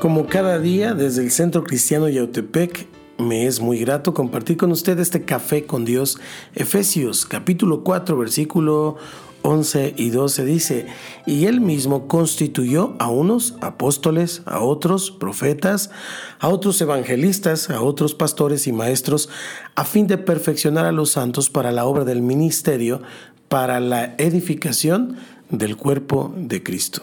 Como cada día desde el Centro Cristiano Yautepec, me es muy grato compartir con usted este café con Dios. Efesios capítulo 4 versículo 11 y 12 dice, y él mismo constituyó a unos apóstoles, a otros profetas, a otros evangelistas, a otros pastores y maestros, a fin de perfeccionar a los santos para la obra del ministerio, para la edificación del cuerpo de Cristo.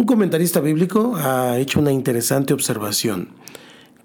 Un comentarista bíblico ha hecho una interesante observación,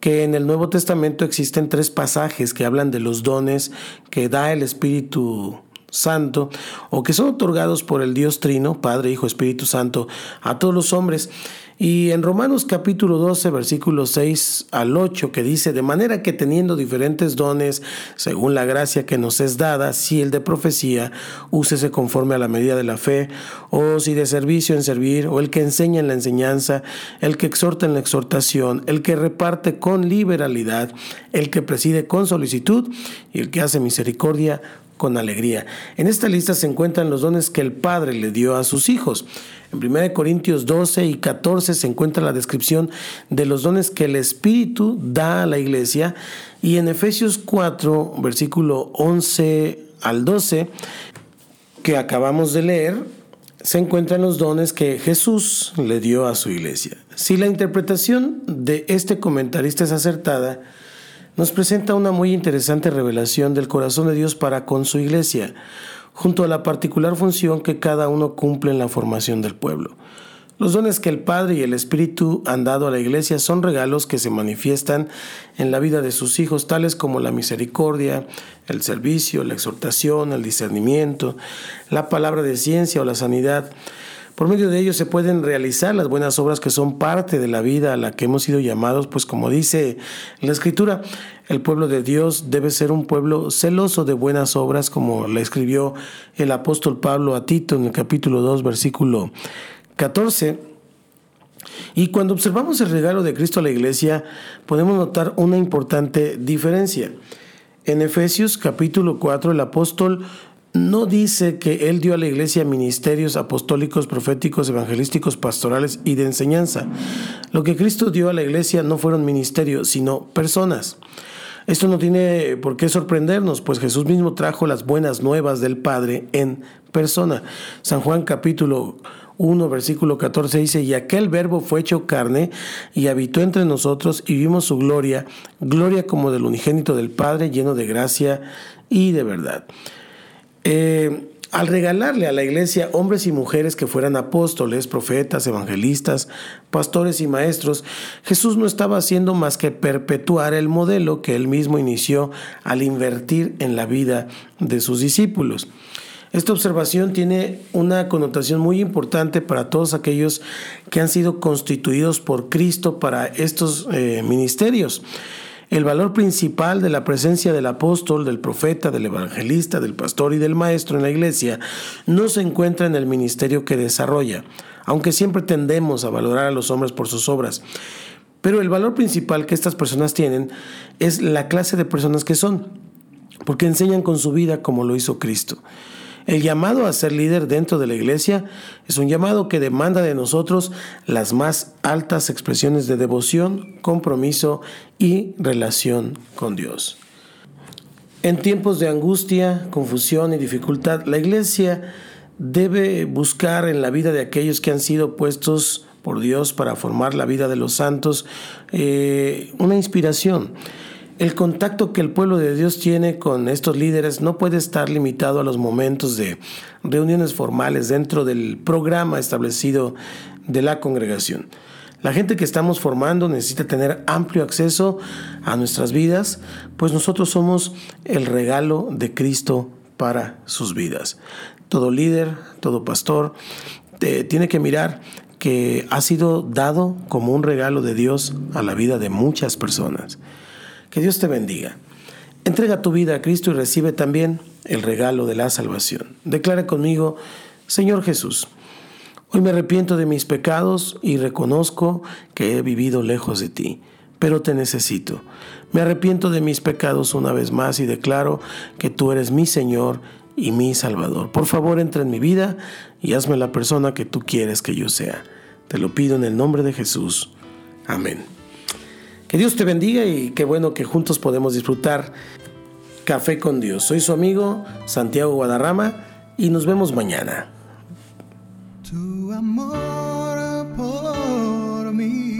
que en el Nuevo Testamento existen tres pasajes que hablan de los dones que da el Espíritu Santo o que son otorgados por el Dios Trino, Padre, Hijo, Espíritu Santo, a todos los hombres. Y en Romanos capítulo 12, versículos 6 al 8, que dice, de manera que teniendo diferentes dones, según la gracia que nos es dada, si el de profecía, úsese conforme a la medida de la fe, o si de servicio en servir, o el que enseña en la enseñanza, el que exhorta en la exhortación, el que reparte con liberalidad, el que preside con solicitud, y el que hace misericordia con alegría. En esta lista se encuentran los dones que el Padre le dio a sus hijos. En 1 Corintios 12 y 14 se encuentra la descripción de los dones que el Espíritu da a la iglesia y en Efesios 4, versículo 11 al 12, que acabamos de leer, se encuentran los dones que Jesús le dio a su iglesia. Si la interpretación de este comentarista es acertada, nos presenta una muy interesante revelación del corazón de Dios para con su iglesia, junto a la particular función que cada uno cumple en la formación del pueblo. Los dones que el Padre y el Espíritu han dado a la iglesia son regalos que se manifiestan en la vida de sus hijos, tales como la misericordia, el servicio, la exhortación, el discernimiento, la palabra de ciencia o la sanidad. Por medio de ellos se pueden realizar las buenas obras que son parte de la vida a la que hemos sido llamados, pues como dice la Escritura, el pueblo de Dios debe ser un pueblo celoso de buenas obras, como le escribió el apóstol Pablo a Tito en el capítulo 2, versículo 14. Y cuando observamos el regalo de Cristo a la iglesia, podemos notar una importante diferencia. En Efesios capítulo 4, el apóstol no dice que Él dio a la iglesia ministerios apostólicos, proféticos, evangelísticos, pastorales y de enseñanza. Lo que Cristo dio a la iglesia no fueron ministerios, sino personas. Esto no tiene por qué sorprendernos, pues Jesús mismo trajo las buenas nuevas del Padre en persona. San Juan capítulo 1, versículo 14 dice, y aquel verbo fue hecho carne y habitó entre nosotros y vimos su gloria, gloria como del unigénito del Padre, lleno de gracia y de verdad. Eh, al regalarle a la iglesia hombres y mujeres que fueran apóstoles, profetas, evangelistas, pastores y maestros, Jesús no estaba haciendo más que perpetuar el modelo que él mismo inició al invertir en la vida de sus discípulos. Esta observación tiene una connotación muy importante para todos aquellos que han sido constituidos por Cristo para estos eh, ministerios. El valor principal de la presencia del apóstol, del profeta, del evangelista, del pastor y del maestro en la iglesia no se encuentra en el ministerio que desarrolla, aunque siempre tendemos a valorar a los hombres por sus obras. Pero el valor principal que estas personas tienen es la clase de personas que son, porque enseñan con su vida como lo hizo Cristo. El llamado a ser líder dentro de la iglesia es un llamado que demanda de nosotros las más altas expresiones de devoción, compromiso y relación con Dios. En tiempos de angustia, confusión y dificultad, la iglesia debe buscar en la vida de aquellos que han sido puestos por Dios para formar la vida de los santos eh, una inspiración. El contacto que el pueblo de Dios tiene con estos líderes no puede estar limitado a los momentos de reuniones formales dentro del programa establecido de la congregación. La gente que estamos formando necesita tener amplio acceso a nuestras vidas, pues nosotros somos el regalo de Cristo para sus vidas. Todo líder, todo pastor tiene que mirar que ha sido dado como un regalo de Dios a la vida de muchas personas. Que Dios te bendiga. Entrega tu vida a Cristo y recibe también el regalo de la salvación. Declara conmigo, Señor Jesús, hoy me arrepiento de mis pecados y reconozco que he vivido lejos de ti, pero te necesito. Me arrepiento de mis pecados una vez más y declaro que tú eres mi Señor y mi Salvador. Por favor, entra en mi vida y hazme la persona que tú quieres que yo sea. Te lo pido en el nombre de Jesús. Amén. Que Dios te bendiga y qué bueno que juntos podemos disfrutar Café con Dios. Soy su amigo Santiago Guadarrama y nos vemos mañana. Tu amor por mí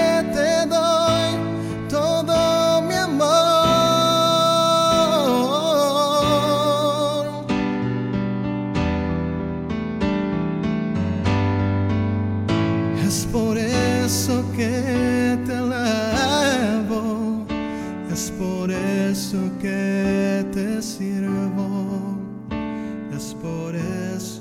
te elevo, es por eso que te sirvo, es por eso.